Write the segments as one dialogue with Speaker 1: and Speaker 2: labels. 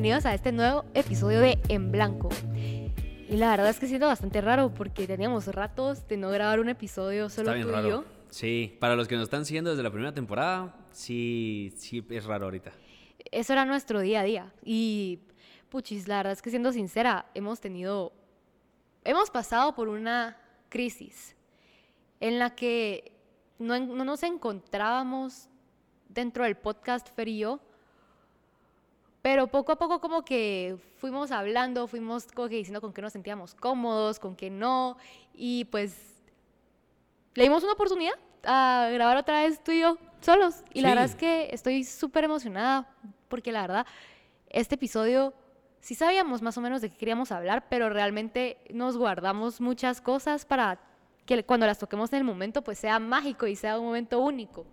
Speaker 1: bienvenidos a este nuevo episodio de En Blanco. Y la verdad es que siento bastante raro porque teníamos ratos de no grabar un episodio solo tú y yo.
Speaker 2: Sí, para los que nos están siguiendo desde la primera temporada, sí, sí es raro ahorita.
Speaker 1: Eso era nuestro día a día. Y, puchis, la verdad es que siendo sincera, hemos tenido, hemos pasado por una crisis en la que no, no nos encontrábamos dentro del podcast Fer y yo, pero poco a poco como que fuimos hablando, fuimos como que diciendo con qué nos sentíamos cómodos, con qué no, y pues le dimos una oportunidad a grabar otra vez tú y yo solos. Y la verdad es que estoy súper emocionada porque la verdad, este episodio sí sabíamos más o menos de qué queríamos hablar, pero realmente nos guardamos muchas cosas para que cuando las toquemos en el momento pues sea mágico y sea un momento único.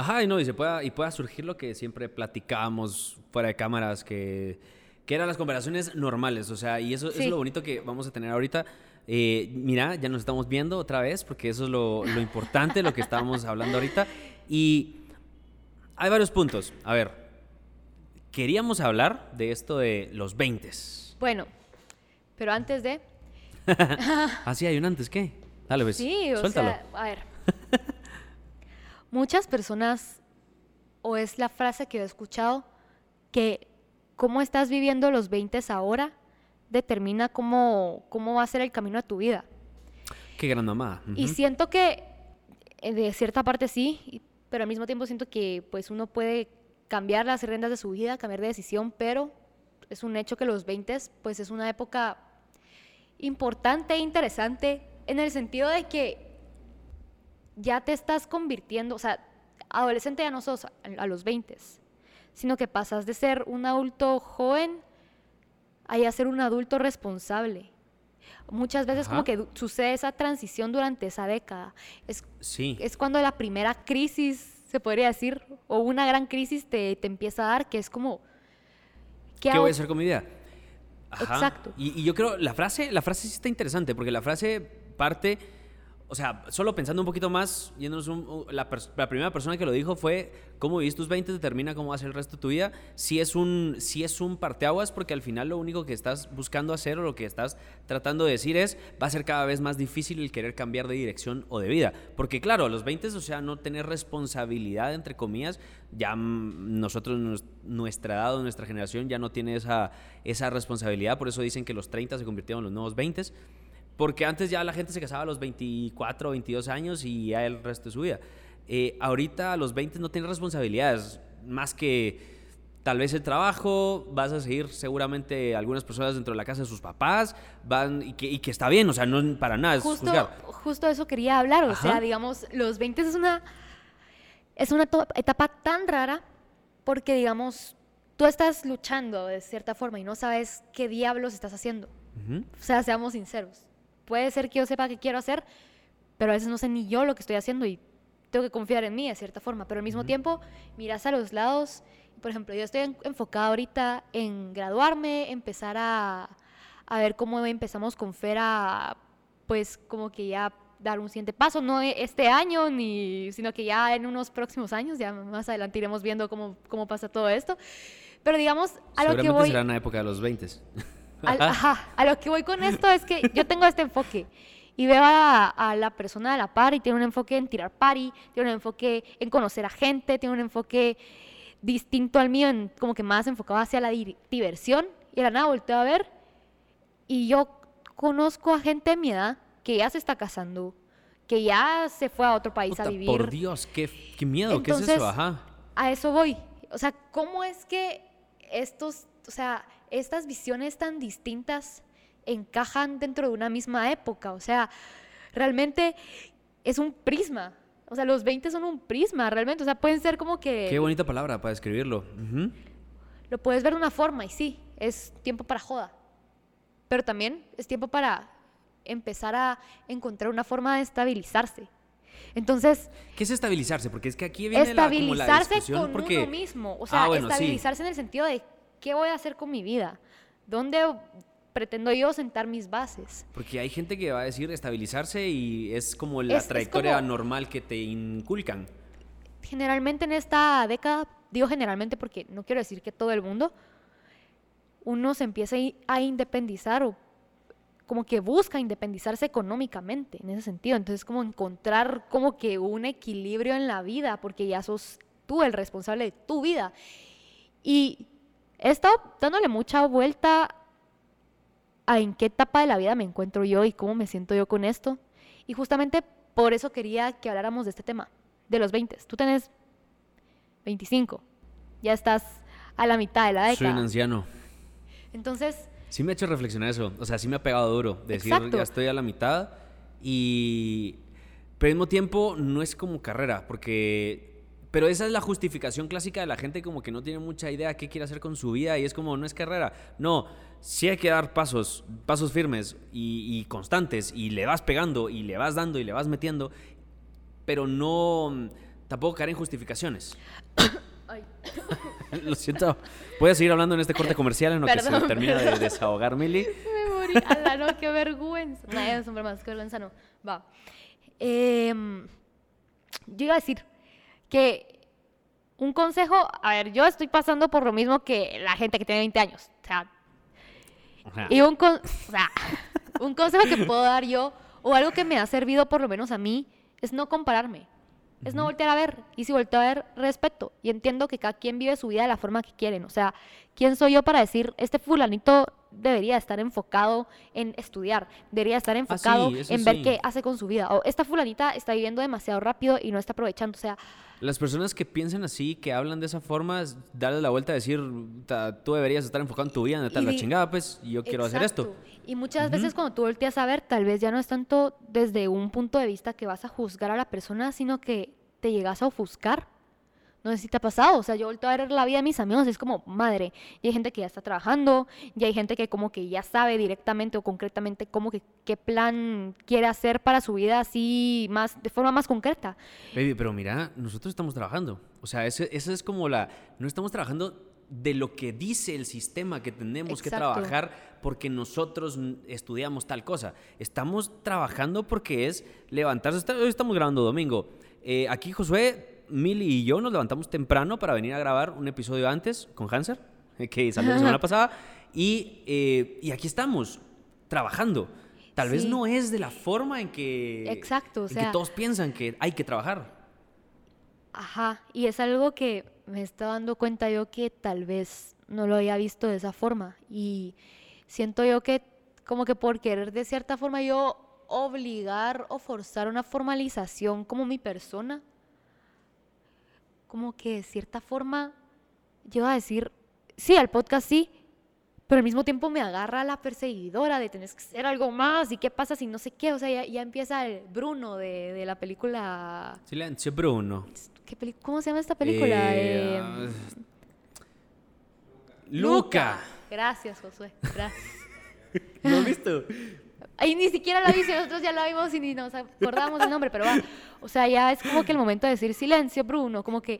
Speaker 2: Ajá, y no, y, se pueda, y pueda surgir lo que siempre platicábamos fuera de cámaras, que, que eran las conversaciones normales, o sea, y eso, es lo bonito que vamos a tener ahorita. Eh, mira, ya nos estamos viendo otra vez, porque eso es lo, lo importante, lo que estábamos hablando ahorita. Y hay varios puntos. A ver, queríamos hablar de esto de los 20.
Speaker 1: Bueno, pero antes de...
Speaker 2: ah, sí, hay un antes, ¿qué? Dale, pues.
Speaker 1: Sí, o sea, a ver. Muchas personas, o es la frase que he escuchado, que cómo estás viviendo los 20 ahora determina cómo, cómo va a ser el camino de tu vida.
Speaker 2: Qué gran mamá.
Speaker 1: Y siento que eh, de cierta parte sí, pero al mismo tiempo siento que pues uno puede cambiar las riendas de su vida, cambiar de decisión, pero es un hecho que los 20 pues es una época importante e interesante en el sentido de que ya te estás convirtiendo, o sea, adolescente ya no sos a, los 20, sino que pasas de ser un adulto joven a ser un adulto responsable. Muchas veces como que sucede esa transición durante esa década. Es,
Speaker 2: sí.
Speaker 1: es cuando la primera crisis, se podría decir, o una gran crisis te, te empieza a dar, que es como...
Speaker 2: ¿Qué, voy a hacer con mi vida?
Speaker 1: Exacto.
Speaker 2: Y, y, yo creo, la frase, la frase sí está interesante, porque la frase parte o sea, solo pensando un poquito más, yéndonos la, primera persona que lo dijo fue cómo vivís tus 20 determina cómo va a ser el resto de tu vida. Si es un, si es un parteaguas, porque al final lo único que estás buscando hacer o lo que estás tratando de decir es, va a ser cada vez más difícil el querer cambiar de dirección o de vida. Porque claro, a los 20, o sea, no tener responsabilidad, entre comillas, ya nosotros, nuestra edad o nuestra generación ya no tiene esa, esa responsabilidad, por eso dicen que los 30 se convirtieron en los nuevos 20 porque antes ya la gente se casaba a los 24 o 22 años y ya el resto de su vida. Eh, ahorita a los 20 no tienes responsabilidades, más que tal vez el trabajo, vas a seguir seguramente algunas personas dentro de la casa de sus papás, van y que, que está bien, o sea, no para nada es
Speaker 1: justo, Justo eso quería hablar, o sea, digamos, los 20 es una, es una etapa tan rara porque, digamos, tú estás luchando de cierta forma y no sabes qué diablos estás haciendo. O sea, seamos sinceros puede ser que yo sepa qué quiero hacer, pero a veces no sé ni yo lo que estoy haciendo y tengo que confiar en mí de cierta forma. Pero al mismo tiempo, miras a los lados. Por ejemplo, yo estoy enfocada ahorita en graduarme, empezar a, a ver cómo empezamos con Fera, pues como que ya dar un siguiente paso, no este año, ni, sino que ya en unos próximos años, ya más adelante iremos viendo cómo, cómo pasa todo esto. Pero digamos, a lo que voy...
Speaker 2: será una época de los 20.
Speaker 1: ajá, a lo que voy con esto es que yo tengo este enfoque y veo a, la persona de la par y tiene un enfoque en tirar party, tiene un enfoque en conocer a gente, tiene un enfoque distinto al mío, en, como que más enfocado hacia la diversión. Y la nada volteo a ver y yo conozco a gente de mi edad que ya se está casando, que ya se fue a otro país a vivir.
Speaker 2: Por Dios, qué, qué miedo, ¿qué es eso? Ajá.
Speaker 1: A eso voy. O sea, ¿cómo es que estos, o sea, estas visiones tan distintas encajan dentro de una misma época. O sea, realmente es un prisma. O sea, los 20 son un prisma, realmente. O sea, pueden ser como que...
Speaker 2: Qué bonita palabra para describirlo.
Speaker 1: Lo puedes ver de una forma y sí, es tiempo para joda. Pero también es tiempo para empezar a encontrar una forma de estabilizarse. Entonces...
Speaker 2: ¿Qué es estabilizarse? Porque es que aquí viene
Speaker 1: estabilizarse
Speaker 2: la, como
Speaker 1: con uno mismo. O sea, ah, estabilizarse en el sentido de ¿qué voy a hacer con mi vida? ¿Dónde pretendo yo sentar mis bases?
Speaker 2: Porque hay gente que va a decir estabilizarse y es como la trayectoria normal que te inculcan.
Speaker 1: Generalmente en esta década, digo generalmente porque no quiero decir que todo el mundo, uno se empieza a independizar o como que busca independizarse económicamente en ese sentido. Entonces, como encontrar como que un equilibrio en la vida, porque ya sos tú el responsable de tu vida. Y he estado dándole mucha vuelta a en qué etapa de la vida me encuentro yo y cómo me siento yo con esto. Y justamente por eso quería que habláramos de este tema, de los 20. Tú tenés 25, ya estás a la mitad de la
Speaker 2: Soy un
Speaker 1: década.
Speaker 2: anciano.
Speaker 1: Entonces,
Speaker 2: Sí me ha hecho reflexionar eso. O sea, sí me ha pegado duro. Decir,
Speaker 1: Exacto.
Speaker 2: ya estoy a la mitad. Y. Pero al mismo tiempo, no es como carrera. Porque. Pero esa es la justificación clásica de la gente, como que no tiene mucha idea qué quiere hacer con su vida. Y es como, no es carrera. No. Sí hay que dar pasos, pasos firmes y, y constantes. Y le vas pegando, y le vas dando, y le vas metiendo. Pero no. Tampoco caer en justificaciones.
Speaker 1: ay,
Speaker 2: Lo siento. Voy a seguir hablando en este corte comercial en lo que se termina de
Speaker 1: perdón.
Speaker 2: desahogar Mili.
Speaker 1: me morí. Ala, no, qué vergüenza. No, es un más, qué vergüenza no. Va. Em, yo iba a decir que un consejo, a ver, yo estoy pasando por lo mismo que la gente que tiene 20 años. O sea,
Speaker 2: Ajá.
Speaker 1: Y un, con- o sea, un consejo que puedo dar yo, o algo que me ha servido por lo menos a mí, es no compararme. Es no voltear a ver. Y si volteo a ver, respeto. Y entiendo que cada quien vive su vida de la forma que quieren. O sea, ¿quién soy yo para decir, este fulanito debería estar enfocado en estudiar? Debería estar enfocado
Speaker 2: eso
Speaker 1: en ver
Speaker 2: sí.
Speaker 1: qué hace con su vida. O esta fulanita está viviendo demasiado rápido y no está aprovechando. O sea,
Speaker 2: Las personas que piensan así, que hablan de esa forma, darle la vuelta a decir, "Ta- tú deberías estar enfocado en tu vida, neta,
Speaker 1: Y
Speaker 2: la chingada, pues, yo quiero hacer esto.
Speaker 1: Y muchas veces cuando tú volteas a ver, tal vez ya no es tanto desde un punto de vista que vas a juzgar a la persona, sino que te llegas a ofuscar. No sé si te ha pasado, o sea, yo volteo a ver la vida de mis amigos y es como, madre, y hay gente que ya está trabajando, y hay gente que como que ya sabe directamente o concretamente cómo que, qué plan quiere hacer para su vida así, más, de forma más concreta.
Speaker 2: Baby, pero mira, nosotros estamos trabajando. O sea, esa es como la... No estamos trabajando de lo que dice el sistema que tenemos que trabajar porque nosotros estudiamos tal cosa. Estamos trabajando porque es levantarse. Hoy estamos grabando domingo. Eh, aquí Josué, Mili y yo nos levantamos temprano para venir a grabar un episodio antes con Hanser, que salió la semana pasada. Y, eh, y aquí estamos, trabajando. Tal vez no es de la forma en que,
Speaker 1: Exacto, o
Speaker 2: en
Speaker 1: sea-
Speaker 2: que todos piensan que hay que trabajar.
Speaker 1: Ajá, y es algo que me está dando cuenta yo que tal vez no lo había visto de esa forma. Y siento yo que como que por querer de cierta forma yo obligar o forzar una formalización como mi persona, como que de cierta forma yo a decir, sí, al podcast sí, pero al mismo tiempo me agarra la perseguidora de tenés que hacer algo más y qué pasa si no sé qué, o sea, ya, ya empieza el Bruno de, de la película
Speaker 2: Silencio, Bruno.
Speaker 1: ¿Qué peli- ¿Cómo se llama esta película?
Speaker 2: Eh,
Speaker 1: Eh,
Speaker 2: ah, Luca.
Speaker 1: Gracias, Josué. Gracias.
Speaker 2: ¿No has visto?
Speaker 1: Ahí ni siquiera la viste, nosotros ya la vimos y ni nos acordamos del nombre, pero va. O sea, ya es como que el momento de decir silencio, Bruno, como que,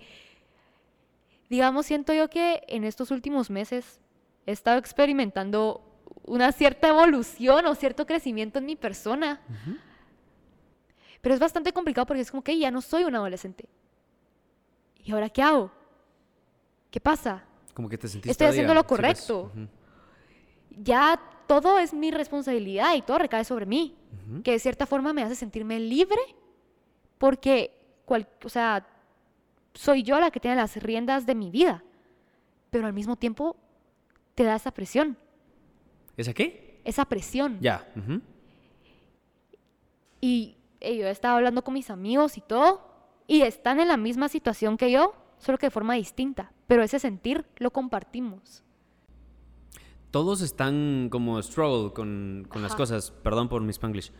Speaker 1: digamos, siento yo que en estos últimos meses he estado experimentando una cierta evolución o cierto crecimiento en mi persona. Pero es bastante complicado porque es como que ya no soy un adolescente. ¿Y ahora qué hago? ¿Qué pasa?
Speaker 2: Como que te sentiste
Speaker 1: Estoy haciendo lo correcto. ya todo es mi responsabilidad y todo recae sobre mí, que de cierta forma me hace sentirme libre porque, cual- o sea, soy yo la que tiene las riendas de mi vida, pero al mismo tiempo te da esa presión,
Speaker 2: ¿Esa qué?
Speaker 1: esa presión.
Speaker 2: Ya.
Speaker 1: Y eh, yo he estado hablando con mis amigos y todo, y están en la misma situación que yo, solo que de forma distinta, pero ese sentir lo compartimos.
Speaker 2: Todos están como struggle con, con las cosas. Perdón por mi spanglish.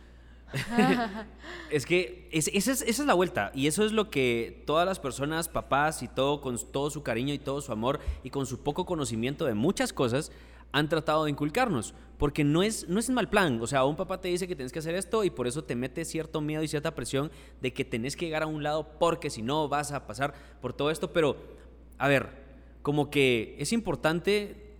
Speaker 2: es que es- esa, es, esa es la vuelta y eso es lo que todas las personas, papás y todo, con todo su cariño y todo su amor y con su poco conocimiento de muchas cosas, han tratado de inculcarnos. Porque no es, no es un mal plan. O sea, un papá te dice que tienes que hacer esto y por eso te mete cierto miedo y cierta presión de que tenés que llegar a un lado porque si no vas a pasar por todo esto. Pero, a ver, como que es importante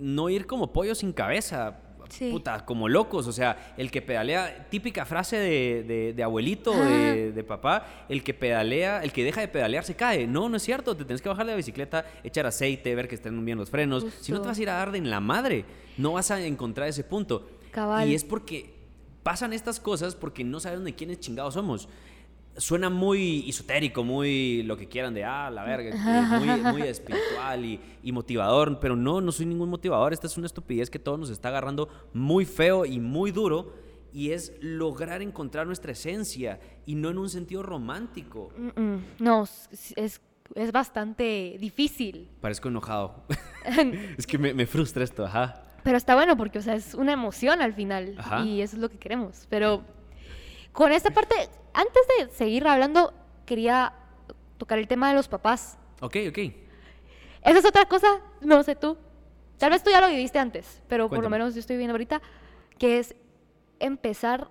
Speaker 2: no ir como pollo sin cabeza
Speaker 1: Sí.
Speaker 2: puta, como locos. O sea, el que pedalea, típica frase de, de- de abuelito, de, de papá, el que pedalea, el que deja de pedalear se cae. No, no es cierto. Te tienes que bajar de la bicicleta, echar aceite, ver que estén bien los frenos. Si no, te vas a ir a dar de en la madre. No vas a encontrar ese punto.
Speaker 1: Cabal.
Speaker 2: Y es porque pasan estas cosas porque no sabes de quiénes chingados somos. Suena muy esotérico, muy lo que quieran de, ah, la verga, muy, muy espiritual y, y motivador, pero no, no soy ningún motivador. Esta es una estupidez que todo nos está agarrando muy feo y muy duro y es lograr encontrar nuestra esencia y no en un sentido romántico.
Speaker 1: Mm, mm, No, es, es, es bastante difícil.
Speaker 2: Parezco enojado. es que me, me frustra esto, ajá.
Speaker 1: Pero está bueno porque, o sea, es una emoción al final.
Speaker 2: Ajá.
Speaker 1: Y eso es lo que queremos. Pero con esta parte, antes de seguir hablando, quería tocar el tema de los papás.
Speaker 2: Ok, ok.
Speaker 1: Esa es otra cosa, no sé tú. Tal vez tú ya lo viviste antes, pero por lo menos yo estoy viendo ahorita, que es empezar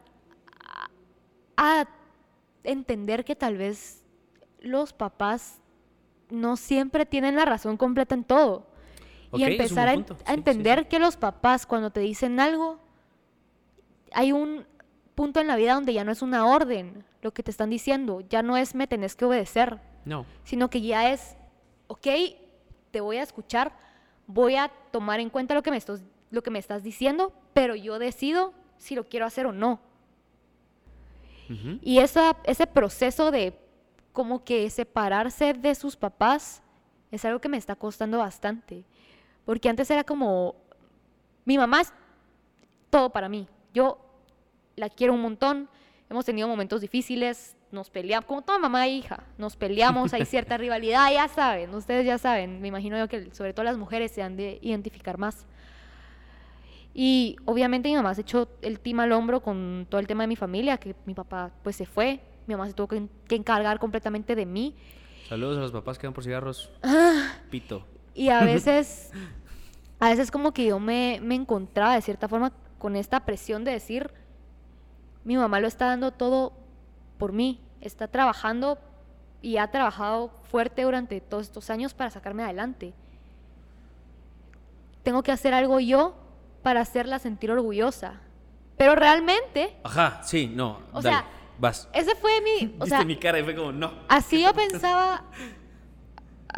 Speaker 1: a, a entender que tal vez los papás no siempre tienen la razón completa en todo. Y empezar a, en-
Speaker 2: sí,
Speaker 1: entender
Speaker 2: sí.
Speaker 1: que los papás cuando te dicen algo, hay un punto en la vida donde ya no es una orden lo que te están diciendo, ya no es me tenés que obedecer,
Speaker 2: No.
Speaker 1: sino que ya es, ok, te voy a escuchar, voy a tomar en cuenta lo que me, estás, lo que me estás diciendo, pero yo decido si lo quiero hacer o no. Y esa, ese proceso de como que separarse de sus papás es algo que me está costando bastante. Porque antes era como, mi mamá es todo para mí. Yo la quiero un montón, hemos tenido momentos difíciles, nos peleamos, como toda mamá e hija, nos peleamos, hay cierta rivalidad, ya saben, ustedes ya saben, me imagino yo que sobre todo las mujeres se han de identificar más. Y obviamente mi mamá se echó el team al hombro con todo el tema de mi familia, que mi papá pues se fue, mi mamá se tuvo que, que encargar completamente de mí.
Speaker 2: Saludos a los papás que van por cigarros. Pito.
Speaker 1: Y a veces, a veces como que yo me, me encontraba de cierta forma con esta presión de decir, mi mamá lo está dando todo por mí, está trabajando y ha trabajado fuerte durante todos estos años para sacarme adelante. Tengo que hacer algo yo para hacerla sentir orgullosa. Pero realmente,
Speaker 2: Ajá, sí, no.
Speaker 1: O
Speaker 2: dale,
Speaker 1: sea,
Speaker 2: vas.
Speaker 1: ese fue mi... O sea,
Speaker 2: mi cara y fue como, no.
Speaker 1: Así yo pensaba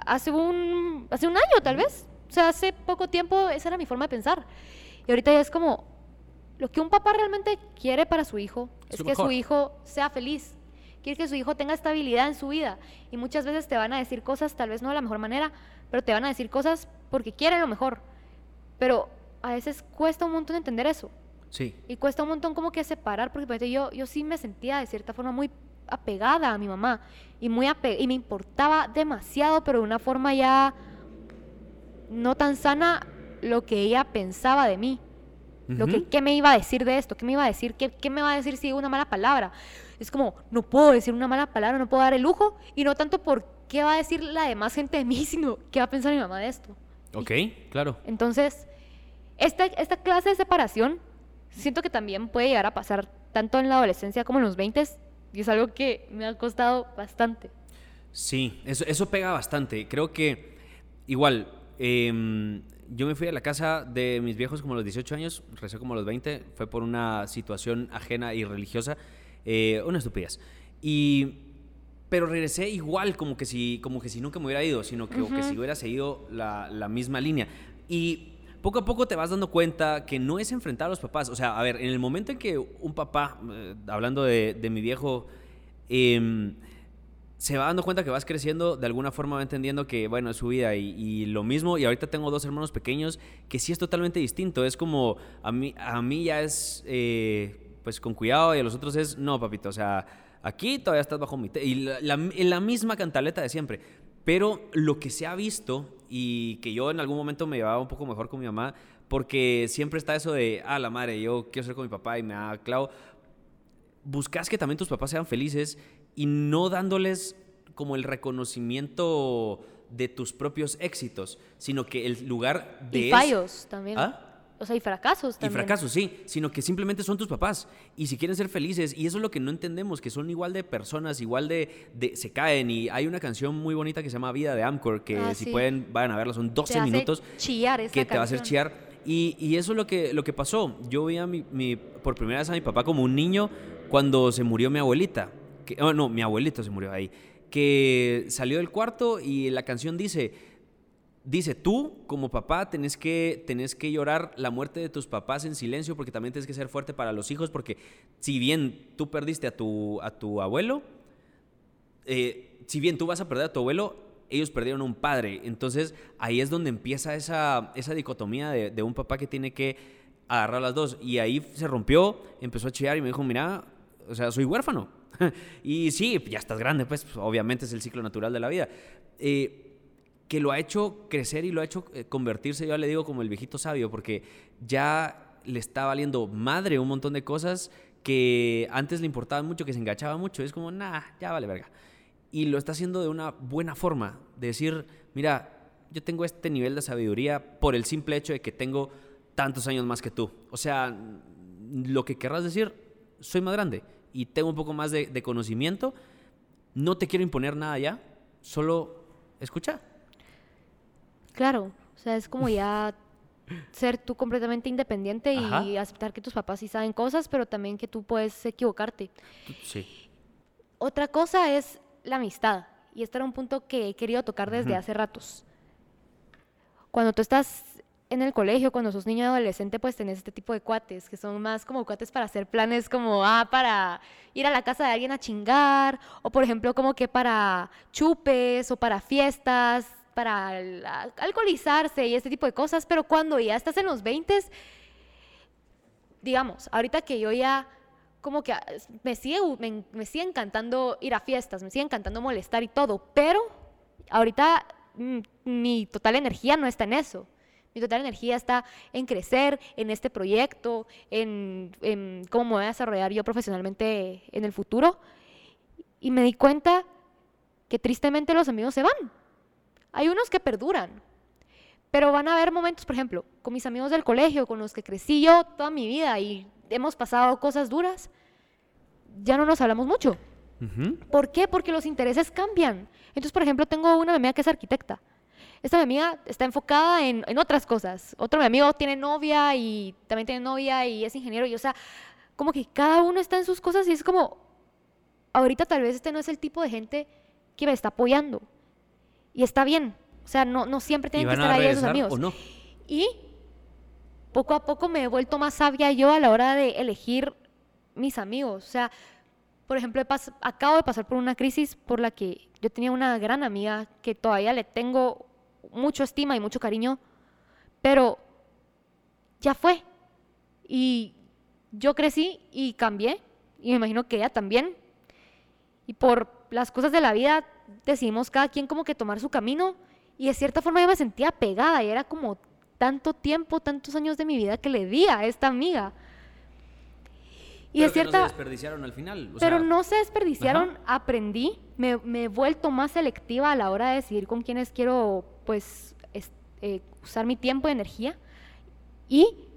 Speaker 1: hace un, hace un año, tal vez. O sea, hace poco tiempo esa era mi forma de pensar. Y ahorita ya es como, lo que un papá realmente quiere para su hijo es
Speaker 2: Su
Speaker 1: que su hijo sea feliz. Quiere que su hijo tenga estabilidad en su vida. Y muchas veces te van a decir cosas, tal vez no de la mejor manera, pero te van a decir cosas porque quieren lo mejor. Pero a veces cuesta un montón entender eso.
Speaker 2: Sí.
Speaker 1: Y cuesta un montón como que separar, porque por ejemplo, yo, yo sí me sentía de cierta forma muy apegada a mi mamá y, muy y me importaba demasiado, pero de una forma ya no tan sana lo que ella pensaba de mí. Lo que. ¿Qué me iba a decir de esto? ¿Qué me iba a decir? ¿Qué, qué me va a decir si digo una mala palabra? Es como, no puedo decir una mala palabra, no puedo dar el lujo, y no tanto por qué va a decir la demás gente de mí, sino qué va a pensar mi mamá de esto.
Speaker 2: Ok, claro.
Speaker 1: Entonces, esta, esta clase de separación siento que también puede llegar a pasar tanto en la adolescencia como en los 20 y es algo que me ha costado bastante.
Speaker 2: Sí, eso, eso pega bastante. Creo que igual, em, yo me fui a la casa de mis viejos como a los 18 años, recé como a los 20, fue por una situación ajena y religiosa, eh, una estupidez. Y, pero regresé igual, como que si, como que si nunca me hubiera ido, sino que, o que si hubiera seguido la, la misma línea. Y poco a poco te vas dando cuenta que no es enfrentar a los papás. O sea, a ver, en el momento en que un papá, eh, hablando de, de mi viejo, em, se va dando cuenta que vas creciendo, de alguna forma va entendiendo que, bueno, es su vida y, lo mismo. Y ahorita tengo dos hermanos pequeños que sí es totalmente distinto. Es como, a mí, a mí ya es, eh, pues, con cuidado y a los otros es, no, papito, o sea, aquí todavía estás bajo mi... te-". Y la, la misma cantaleta de siempre. Pero lo que se ha visto y que yo en algún momento me llevaba un poco mejor con mi mamá, porque siempre está eso de, ah, la madre, yo quiero ser con mi papá y me da clavo buscas que también tus papás sean felices y no dándoles como el reconocimiento de tus propios éxitos, sino que el lugar de
Speaker 1: Y fallos también.
Speaker 2: ¿Ah?
Speaker 1: O sea, y fracasos
Speaker 2: Y
Speaker 1: también.
Speaker 2: fracasos, sí, sino que simplemente son tus papás. Y si quieren ser felices, y eso es lo que no entendemos, que son igual de personas, igual de, de- se caen. Y hay una canción muy bonita que se llama Vida de Amcor, que
Speaker 1: Ah,
Speaker 2: si
Speaker 1: sí.
Speaker 2: pueden, vayan a verla, son 12
Speaker 1: Te hace
Speaker 2: minutos
Speaker 1: chillar esa
Speaker 2: que te va a hacer
Speaker 1: canción.
Speaker 2: chillar. Y, y eso es lo que, lo que pasó. Yo vi a mi, mi- por primera vez a mi papá como un niño cuando se murió mi abuelita. Oh, no, mi abuelito se murió ahí. Que salió del cuarto y la canción dice, dice, tú como papá tenés que, que llorar la muerte de tus papás en silencio porque también tienes que ser fuerte para los hijos porque si bien tú perdiste a tu, a tu abuelo, eh, si bien tú vas a perder a tu abuelo, ellos perdieron un padre. Entonces ahí es donde empieza esa, esa dicotomía de, de un papá que tiene que agarrar las dos. Y ahí se rompió, empezó a chillar y me dijo, mira, o sea, soy huérfano. y sí, ya estás grande, pues obviamente es el ciclo natural de la vida. Eh, que lo ha hecho crecer y lo ha hecho eh, convertirse, yo le digo como el viejito sabio, porque ya le está valiendo madre un montón de cosas que antes le importaban mucho, que se engachaba mucho. Es como, nah, ya vale verga. Y lo está haciendo de una buena forma, de decir, mira, yo tengo este nivel de sabiduría por el simple hecho de que tengo tantos años más que tú. O sea, lo que querrás decir, soy más grande y tengo un poco más de, de conocimiento. No te quiero imponer nada ya, solo escucha.
Speaker 1: Claro, o sea, es como ya ser tú completamente independiente y aceptar que tus papás sí saben cosas, pero también que tú puedes equivocarte.
Speaker 2: Sí.
Speaker 1: Otra cosa es la amistad, y este era un punto que he querido tocar desde hace ratos. Cuando tú estás en el colegio, cuando sos niño y adolescente, pues tenés este tipo de cuates, que son más como cuates para hacer planes como, ah, para ir a la casa de alguien a chingar, o por ejemplo como que para chupes o para fiestas, para alcoholizarse y este tipo de cosas, pero cuando ya estás en los 20, digamos, ahorita que yo ya como que ah, me sigue, gu- me, me sigue encantando ir a fiestas, me sigue encantando molestar y todo, pero ahorita mm, mi total energía no está en eso. Mi total energía está en crecer, en este proyecto, en, en cómo me voy a desarrollar yo profesionalmente en el futuro. Y me di cuenta que tristemente los amigos se van. Hay unos que perduran, pero van a haber momentos, por ejemplo, con mis amigos del colegio, con los que crecí yo toda mi vida y hemos pasado cosas duras, ya no nos hablamos mucho. ¿Por qué? Porque los intereses cambian. Entonces, por ejemplo, tengo una amiga que es arquitecta. Esta mi amiga está enfocada en, en otras cosas. Otro mi amigo tiene novia y también tiene novia y es ingeniero. Y, o sea, como que cada uno está en sus cosas y es como, ahorita tal vez este no es el tipo de gente que me está apoyando. Y está bien. O sea, no, no siempre
Speaker 2: ¿Y
Speaker 1: tienen que estar
Speaker 2: a
Speaker 1: ahí
Speaker 2: regresar
Speaker 1: amigos.
Speaker 2: o no?
Speaker 1: Y poco a poco me he vuelto más sabia yo a la hora de elegir mis amigos. O sea, por ejemplo, acabo de pasar por una crisis por la que yo tenía una gran amiga que todavía le tengo mucho estima y mucho cariño, pero ya fue. Y yo crecí y cambié, y me imagino que ella también. Y por las cosas de la vida decidimos cada quien como que tomar su camino, y de cierta forma yo me sentía pegada, y era como tanto tiempo, tantos años de mi vida que le di a esta amiga. Y
Speaker 2: Pero
Speaker 1: de
Speaker 2: que no se
Speaker 1: cierta,
Speaker 2: desperdiciaron al final. o
Speaker 1: pero
Speaker 2: sea,
Speaker 1: no se desperdiciaron, aprendí, me, me he vuelto más selectiva a la hora de decidir con quiénes quiero, pues, es- eh, usar mi tiempo y energía. Y,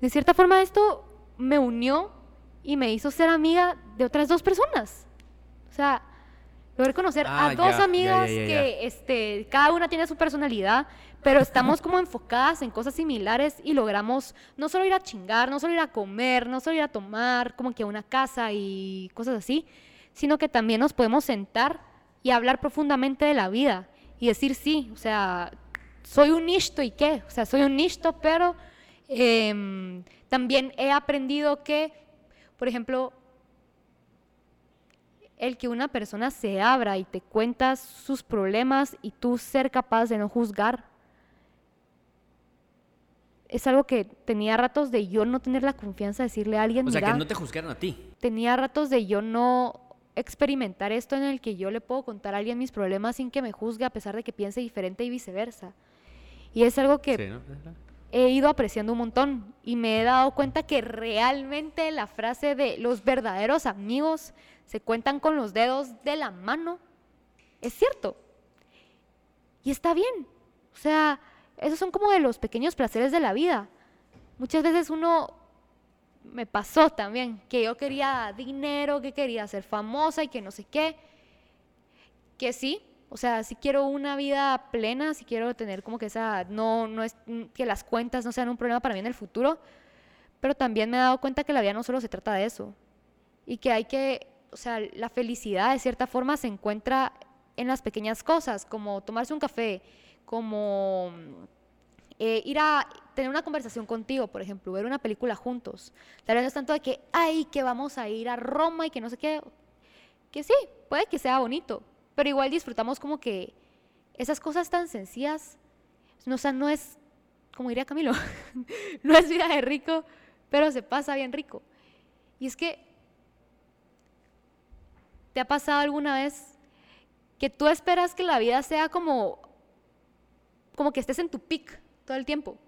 Speaker 1: de cierta forma, esto me unió y me hizo ser amiga de otras dos personas. O sea, logré conocer
Speaker 2: Ah,
Speaker 1: a dos
Speaker 2: ya,
Speaker 1: amigas
Speaker 2: ya, ya,
Speaker 1: que, este, cada una tiene su personalidad, pero estamos como enfocadas en cosas similares y logramos no solo ir a chingar, no solo ir a comer, no solo ir a tomar como que a una casa y cosas así, sino que también nos podemos sentar y hablar profundamente de la vida y decir sí, o sea, soy un nisto y qué, o sea, soy un nisto, pero em, también he aprendido que, por ejemplo, el que una persona se abra y te cuenta sus problemas y tú ser capaz de no juzgar. Es algo que tenía ratos de yo no tener la confianza de decirle a alguien,
Speaker 2: O sea,
Speaker 1: "Mira,
Speaker 2: que no te juzgaron a ti.
Speaker 1: tenía ratos de yo no experimentar esto en el que yo le puedo contar a alguien mis problemas sin que me juzgue a pesar de que piense diferente y viceversa. Y es algo que
Speaker 2: Sí, ¿no?
Speaker 1: He ido apreciando un montón y me he dado cuenta que realmente la frase de los verdaderos amigos se cuentan con los dedos de la mano es cierto. Y está bien. O sea, esos son como de los pequeños placeres de la vida. Muchas veces uno me pasó también que yo quería dinero, que quería ser famosa y que no sé qué. Que sí, O sea, si quiero una vida plena, si quiero tener como que esa, no, no es que las cuentas no sean un problema para mí en el futuro, pero también me he dado cuenta que la vida no solo se trata de eso y que hay que, o sea, la felicidad de cierta forma se encuentra en las pequeñas cosas, como tomarse un café, como eh, ir a tener una conversación contigo, por ejemplo, ver una película juntos. Tal vez no es tanto de que, ay, que vamos a ir a Roma y que no sé qué, que sí, puede que sea bonito, pero igual disfrutamos como que esas cosas tan sencillas, o sea, no es, como diría Camilo, no es vida de rico, pero se pasa bien rico. Y es que, ¿te ha pasado alguna vez que tú esperas que la vida sea como, como que estés en tu pic todo el tiempo?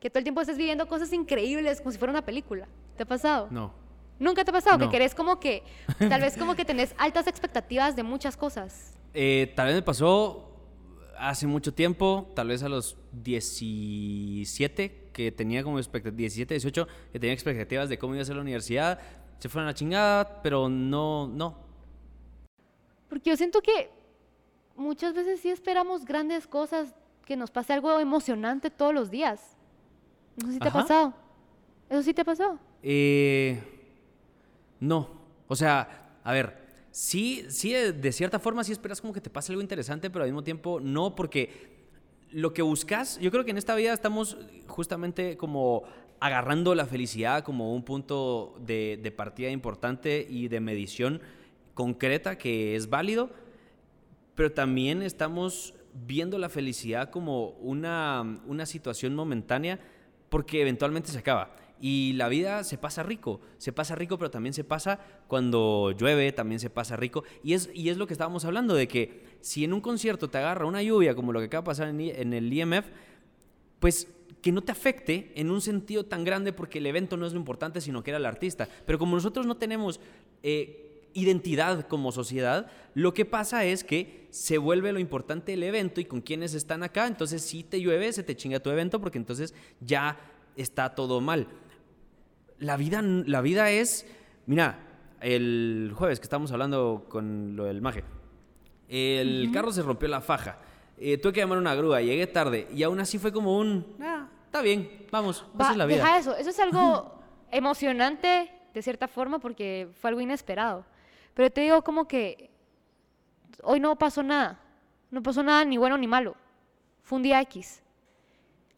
Speaker 1: Que todo el tiempo estés viviendo cosas increíbles como si fuera una película. ¿Te ha pasado?
Speaker 2: No.
Speaker 1: ¿Nunca te ha pasado que querés como que, tal vez como que tenés altas expectativas de muchas cosas?
Speaker 2: Eh, tal vez me pasó hace mucho tiempo, tal vez a los 17, que tenía como expectativas, 17, 18, que tenía expectativas de cómo iba a ser la universidad, se fueron a la chingada, pero no, no.
Speaker 1: Porque yo siento que muchas veces sí esperamos grandes cosas, que nos pase algo emocionante todos los días. No sé si te ha pasado. ¿Eso sí te ha pasado?
Speaker 2: Eh no. O sea, a ver, sí, sí, de cierta forma sí esperas como que te pase algo interesante, pero al mismo tiempo no, porque lo que buscas, yo creo que en esta vida estamos justamente como agarrando la felicidad como un punto de, de partida importante y de medición concreta que es válido, pero también estamos viendo la felicidad como una, una situación momentánea porque eventualmente se acaba. Y la vida se pasa rico, se pasa rico, pero también se pasa cuando llueve, también se pasa rico. Y es, y es lo que estábamos hablando, de que si en un concierto te agarra una lluvia, como lo que acaba de pasar en, el IMF, pues que no te afecte en un sentido tan grande porque el evento no es lo importante, sino que era el artista. Pero como nosotros no tenemos eh, identidad como sociedad, lo que pasa es que se vuelve lo importante el evento y con quienes están acá, entonces si te llueve, se te chinga tu evento porque entonces ya está todo mal la vida, la vida es, mira, el jueves que estamos hablando con lo del maje, el carro se rompió la faja, eh, tuve que llamar una grúa, llegué tarde y aún así fue como un, ah, está bien, vamos, esa es la vida.
Speaker 1: Deja eso, eso es algo emocionante de cierta forma porque fue algo inesperado. Pero te digo como que hoy no pasó nada, no pasó nada ni bueno ni malo, fue un día X.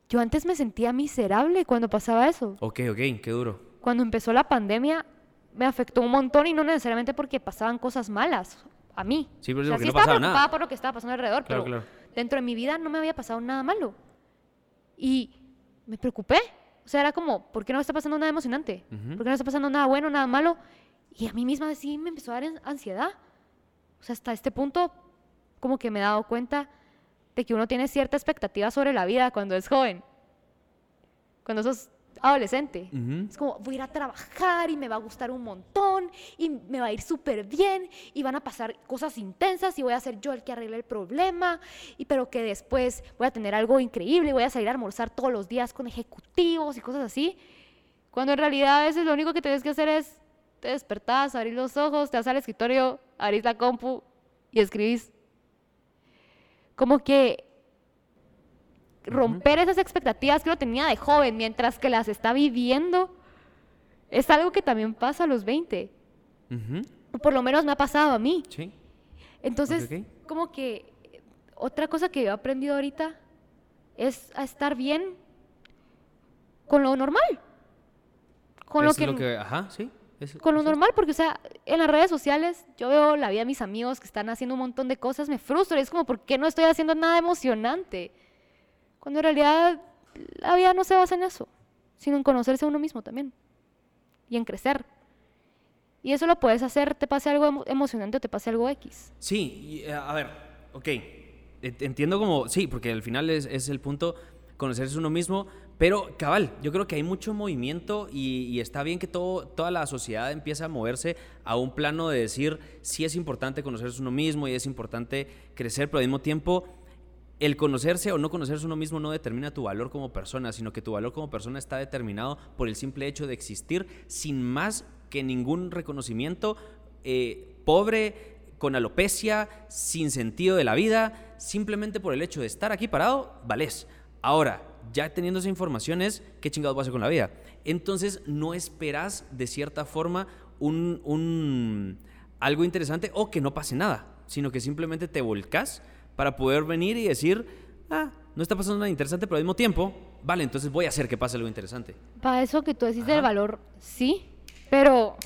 Speaker 1: Yo antes me sentía miserable cuando pasaba eso.
Speaker 2: Ok, ok, qué duro
Speaker 1: cuando empezó la pandemia me afectó un montón y no necesariamente porque pasaban cosas malas a mí.
Speaker 2: Sí, pero
Speaker 1: o
Speaker 2: sea, sí
Speaker 1: estaba
Speaker 2: preocupada
Speaker 1: nada. por lo que estaba pasando alrededor, pero dentro de mi vida no me había pasado nada malo. Y me preocupé. O sea, era como, ¿por qué no está pasando nada emocionante? ¿Por qué no está pasando nada bueno, nada malo? Y a mí misma sí me empezó a dar ansiedad. O sea, hasta este punto, como que me he dado cuenta de que uno tiene cierta expectativa sobre la vida cuando es joven. Cuando sos adolescente. Es como, voy a ir a trabajar y me va a gustar un montón y me va a ir súper bien y van a pasar cosas intensas y voy a ser yo el que arregle el problema, y pero que después voy a tener algo increíble y voy a salir a almorzar todos los días con ejecutivos y cosas así. Cuando en realidad a veces lo único que tienes que hacer es te despertás, abrir los ojos, te vas al escritorio, abrís la compu y escribís. Como que romper esas expectativas que uno tenía de joven mientras que las está viviendo, es algo que también pasa a los 20. Por lo menos me ha pasado a mí.
Speaker 2: Sí.
Speaker 1: Entonces, como que otra cosa que yo he aprendido ahorita es a estar bien con lo normal.
Speaker 2: Con lo que, ajá, sí.
Speaker 1: con lo normal, porque, o sea, en las redes sociales yo veo la vida de mis amigos que están haciendo un montón de cosas, me frustro. es como, ¿por qué no estoy haciendo nada emocionante? Cuando en realidad la vida no se basa en eso, sino en conocerse a uno mismo también y en crecer. Y eso lo puedes hacer, te pase algo emocionante o te pase algo X.
Speaker 2: Sí, eh, a ver, ok. Entiendo como, sí, porque al final es, es el punto conocerse uno mismo, pero cabal, yo creo que hay mucho movimiento y, y, está bien que todo, toda la sociedad empiece a moverse a un plano de decir sí es importante conocerse uno mismo y es importante crecer, pero al mismo tiempo el conocerse o no conocerse uno mismo no determina tu valor como persona, sino que tu valor como persona está determinado por el simple hecho de existir sin más que ningún reconocimiento, eh, pobre, con alopecia, sin sentido de la vida, simplemente por el hecho de estar aquí parado, vales. Ahora, ya teniendo esa información ¿qué chingados vas a hacer con la vida? Entonces, no esperas de cierta forma un, algo interesante o que no pase nada, sino que simplemente te volcas para poder venir y decir, ah, no está pasando nada interesante, pero al mismo tiempo, vale, entonces voy a hacer que pase algo interesante.
Speaker 1: Para eso que tú decís del valor, sí, pero,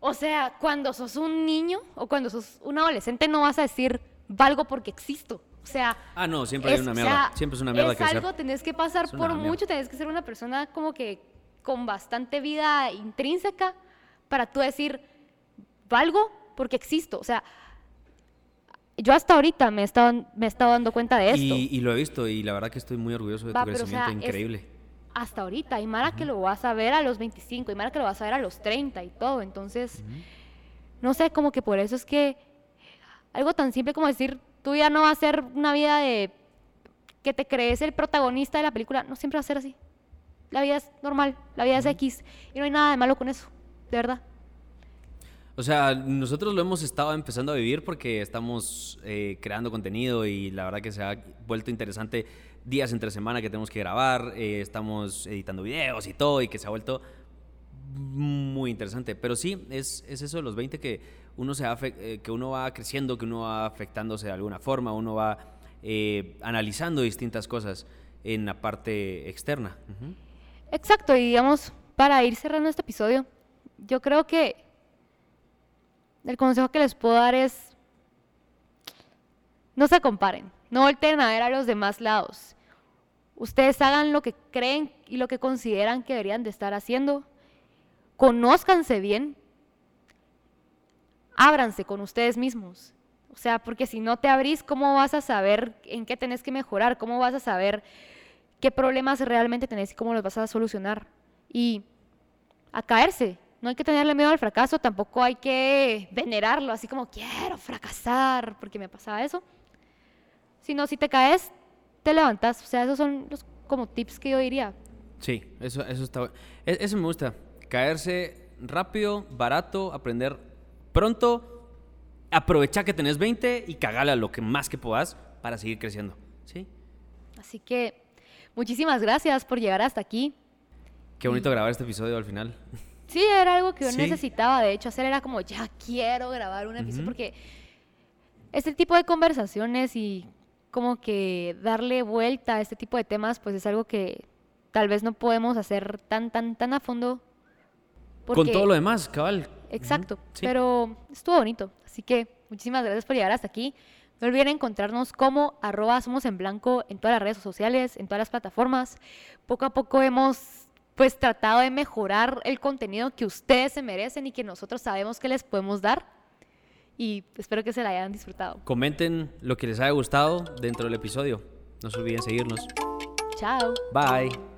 Speaker 1: o sea, cuando sos un niño o cuando sos un adolescente no vas a decir, valgo porque existo. O sea,
Speaker 2: ah, no, siempre hay una mierda. siempre es una mierda
Speaker 1: es algo, tenés que pasar por mucho, tenés que ser una persona como que con bastante vida intrínseca para tú decir, valgo porque existo. O sea, yo hasta ahorita me he estado, me he estado dando cuenta de esto.
Speaker 2: Y, lo he visto y la verdad que estoy muy orgulloso de tu crecimiento increíble.
Speaker 1: hasta ahorita, hay Mara que lo vas a ver a los 25, hay Mara que lo vas a ver a los 30 y todo. Entonces, no sé, como que por eso es que algo tan simple como decir, tu vida no va a ser una vida de que te crees el protagonista de la película, no siempre va a ser así. La vida es normal, la vida es X y no hay nada de malo con eso, de verdad.
Speaker 2: O sea, nosotros lo hemos estado empezando a vivir porque estamos eh, creando contenido y la verdad que se ha vuelto interesante días entre semana que tenemos que grabar, eh, estamos editando videos y todo y que se ha vuelto muy interesante. Pero sí, es, es eso de los 20 que uno, se eh, que uno va creciendo, que uno va afectándose de alguna forma, uno va analizando distintas cosas en la parte externa.
Speaker 1: Exacto, y digamos, para ir cerrando este episodio, yo creo que el consejo que les puedo dar es, no se comparen, no volteen a ver a los demás lados. Ustedes hagan lo que creen y lo que consideran que deberían de estar haciendo. Conózcanse bien. Ábranse con ustedes mismos. O sea, porque si no te abrís, ¿cómo vas a saber en qué tenés que mejorar? ¿Cómo vas a saber qué problemas realmente tenés y cómo los vas a solucionar? Y a caerse, no hay que tenerle miedo al fracaso, tampoco hay que venerarlo, así como quiero fracasar, porque me pasaba eso. Sino si te caes, te levantas. O sea, esos son los como tips que yo diría.
Speaker 2: Sí, eso, eso está e, Eso me gusta. Caerse rápido, barato, aprender pronto, aprovechar que tenés 20 y cagale a lo que más que puedas para seguir creciendo. ¿Sí?
Speaker 1: Así que muchísimas gracias por llegar hasta aquí.
Speaker 2: Qué bonito grabar este episodio al final.
Speaker 1: Sí, era algo que yo necesitaba, de hecho, hacer era como, ya quiero grabar un episodio, porque este tipo de conversaciones y como que darle vuelta a este tipo de temas, pues es algo que tal vez no podemos hacer tan, tan, tan a fondo.
Speaker 2: Con todo lo demás, cabal.
Speaker 1: Exacto, pero estuvo bonito. Así que muchísimas gracias por llegar hasta aquí. No olviden encontrarnos como arroba somos en blanco en todas las redes sociales, en todas las plataformas. Poco a poco hemos pues tratado de mejorar el contenido que ustedes se merecen y que nosotros sabemos que les podemos dar. Y espero que se la hayan disfrutado.
Speaker 2: Comenten lo que les haya gustado dentro del episodio. No se olviden seguirnos.
Speaker 1: Chao.
Speaker 2: Bye.